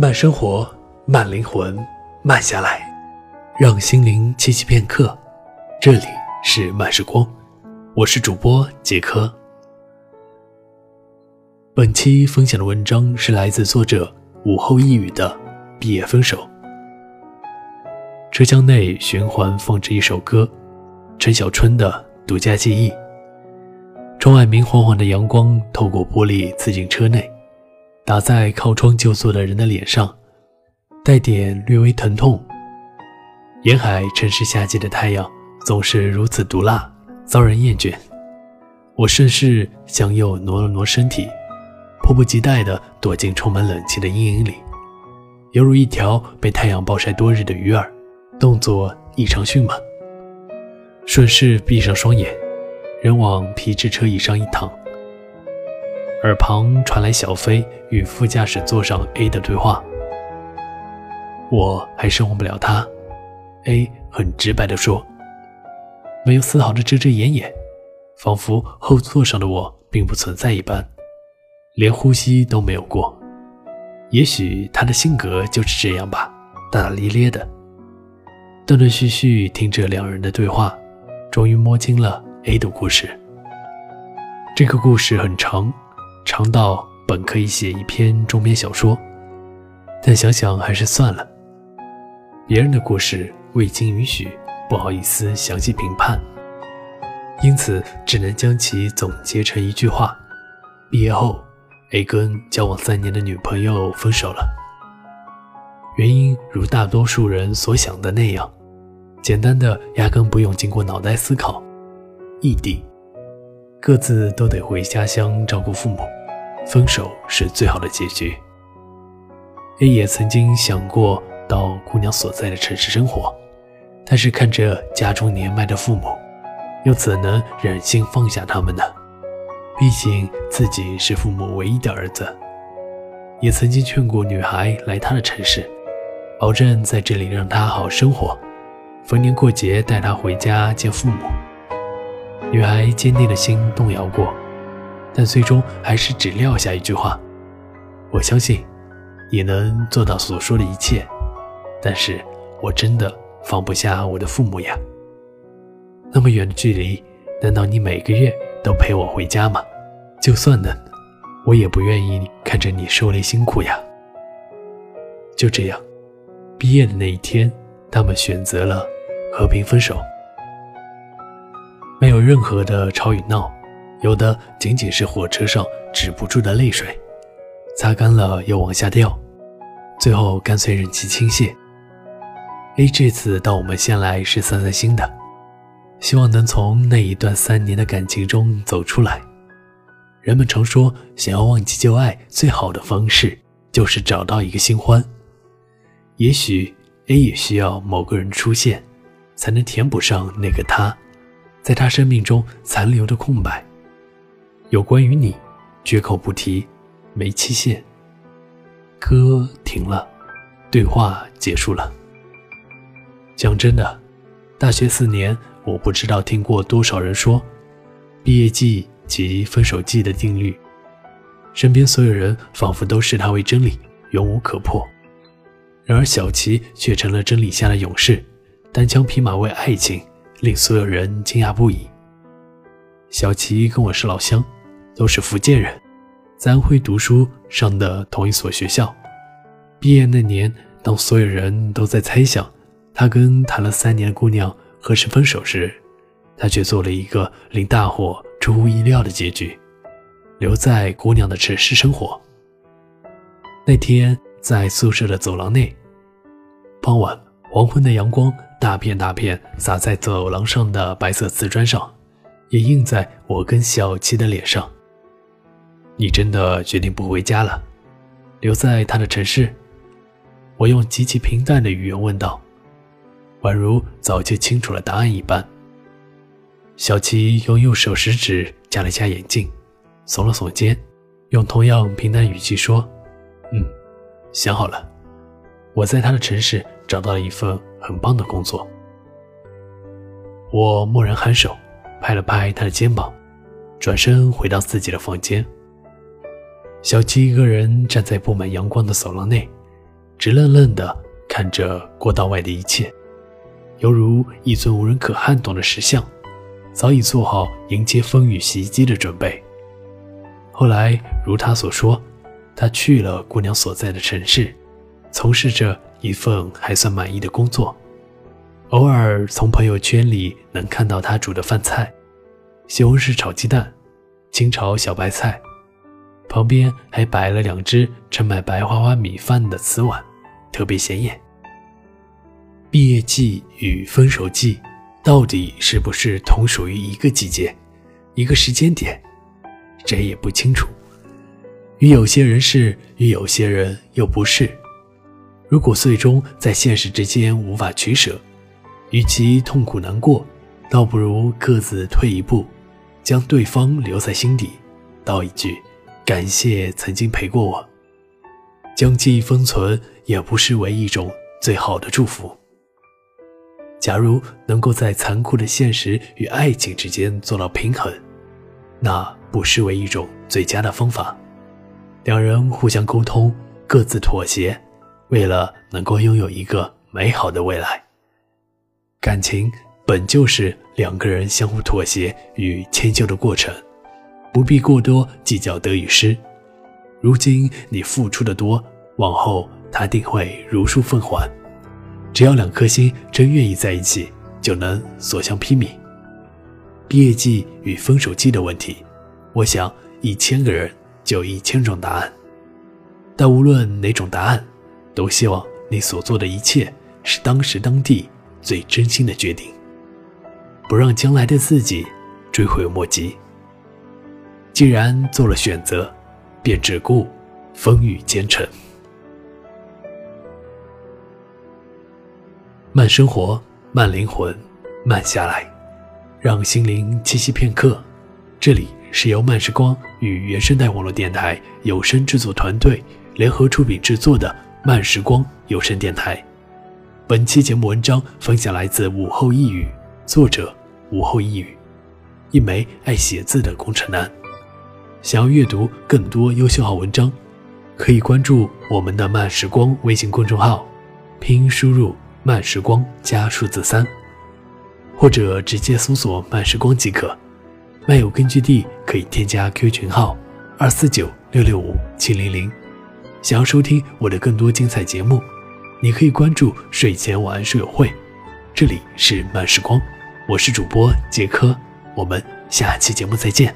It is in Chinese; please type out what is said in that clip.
慢生活，慢灵魂，慢下来，让心灵栖息片刻。这里是慢时光，我是主播杰科。本期分享的文章是来自作者午后一语的《毕业分手》。车厢内循环放着一首歌，陈小春的《独家记忆》。窗外明晃晃的阳光透过玻璃刺进车内，打在靠窗就坐的人的脸上，带点略微疼痛。沿海城市夏季的太阳总是如此毒辣，遭人厌倦。我顺势向右挪了挪身体，迫不及待地躲进充满冷气的阴影里，犹如一条被太阳暴晒多日的鱼儿，动作异常迅猛。顺势闭上双眼。人往皮质车椅上一躺，耳旁传来小飞与副驾驶座上 A 的对话。我还是忘不了他。A 很直白地说，没有丝毫的遮遮掩掩，仿佛后座上的我并不存在一般，连呼吸都没有过。也许他的性格就是这样吧，大大咧咧的。断断续续听着两人的对话，终于摸清了。A 的故事，这个故事很长，长到本可以写一篇中篇小说，但想想还是算了。别人的故事未经允许，不好意思详细评判，因此只能将其总结成一句话：毕业后，A 跟交往三年的女朋友分手了。原因如大多数人所想的那样，简单的压根不用经过脑袋思考。异地，各自都得回家乡照顾父母，分手是最好的结局。A 也曾经想过到姑娘所在的城市生活，但是看着家中年迈的父母，又怎能忍心放下他们呢？毕竟自己是父母唯一的儿子。也曾经劝过女孩来他的城市，保证在这里让她好生活，逢年过节带她回家见父母。女孩坚定的心动摇过，但最终还是只撂下一句话：“我相信，也能做到所说的一切。”但是，我真的放不下我的父母呀。那么远的距离，难道你每个月都陪我回家吗？就算能，我也不愿意看着你受累辛苦呀。就这样，毕业的那一天，他们选择了和平分手。没有任何的吵与闹，有的仅仅是火车上止不住的泪水，擦干了又往下掉，最后干脆任其倾泻。A 这次到我们县来是散散心的，希望能从那一段三年的感情中走出来。人们常说，想要忘记旧爱，最好的方式就是找到一个新欢。也许 A 也需要某个人出现，才能填补上那个他。在他生命中残留的空白，有关于你，绝口不提，没期限。歌停了，对话结束了。讲真的，大学四年，我不知道听过多少人说，毕业季及分手季的定律，身边所有人仿佛都视它为真理，永无可破。然而小齐却成了真理下的勇士，单枪匹马为爱情。令所有人惊讶不已。小齐跟我是老乡，都是福建人，在安徽读书，上的同一所学校。毕业那年，当所有人都在猜想他跟谈了三年的姑娘何时分手时，他却做了一个令大伙出乎意料的结局，留在姑娘的城市生活。那天在宿舍的走廊内，傍晚黄昏的阳光。大片大片洒在走廊上的白色瓷砖上，也映在我跟小七的脸上。你真的决定不回家了，留在他的城市？我用极其平淡的语言问道，宛如早就清楚了答案一般。小七用右手食指夹了夹眼镜，耸了耸肩，用同样平淡语气说：“嗯，想好了，我在他的城市找到了一份。”很棒的工作。我蓦然颔首，拍了拍他的肩膀，转身回到自己的房间。小七一个人站在布满阳光的走廊内，直愣愣地看着过道外的一切，犹如一尊无人可撼动的石像，早已做好迎接风雨袭击的准备。后来，如他所说，他去了姑娘所在的城市，从事着一份还算满意的工作。偶尔从朋友圈里能看到他煮的饭菜：西红柿炒鸡蛋、清炒小白菜，旁边还摆了两只盛满白花花米饭的瓷碗，特别显眼。毕业季与分手季，到底是不是同属于一个季节、一个时间点？谁也不清楚，与有些人是，与有些人又不是。如果最终在现实之间无法取舍，与其痛苦难过，倒不如各自退一步，将对方留在心底，道一句感谢曾经陪过我，将记忆封存，也不失为一种最好的祝福。假如能够在残酷的现实与爱情之间做到平衡，那。不失为一种最佳的方法。两人互相沟通，各自妥协，为了能够拥有一个美好的未来。感情本就是两个人相互妥协与迁就的过程，不必过多计较得与失。如今你付出的多，往后他定会如数奉还。只要两颗心真愿意在一起，就能所向披靡。毕业季与分手季的问题。我想，一千个人就一千种答案，但无论哪种答案，都希望你所做的一切是当时当地最真心的决定，不让将来的自己追悔莫及。既然做了选择，便只顾风雨兼程，慢生活，慢灵魂，慢下来，让心灵栖息片刻。这里。是由慢时光与原生态网络电台有声制作团队联合出品制作的慢时光有声电台。本期节目文章分享来自午后一语，作者午后一语，一枚爱写字的工程男。想要阅读更多优秀好文章，可以关注我们的慢时光微信公众号，拼音输入慢时光加数字三，或者直接搜索慢时光即可。漫友根据地可以添加 Q 群号二四九六六五七零零。想要收听我的更多精彩节目，你可以关注睡前晚安书友会。这里是慢时光，我是主播杰科，我们下期节目再见。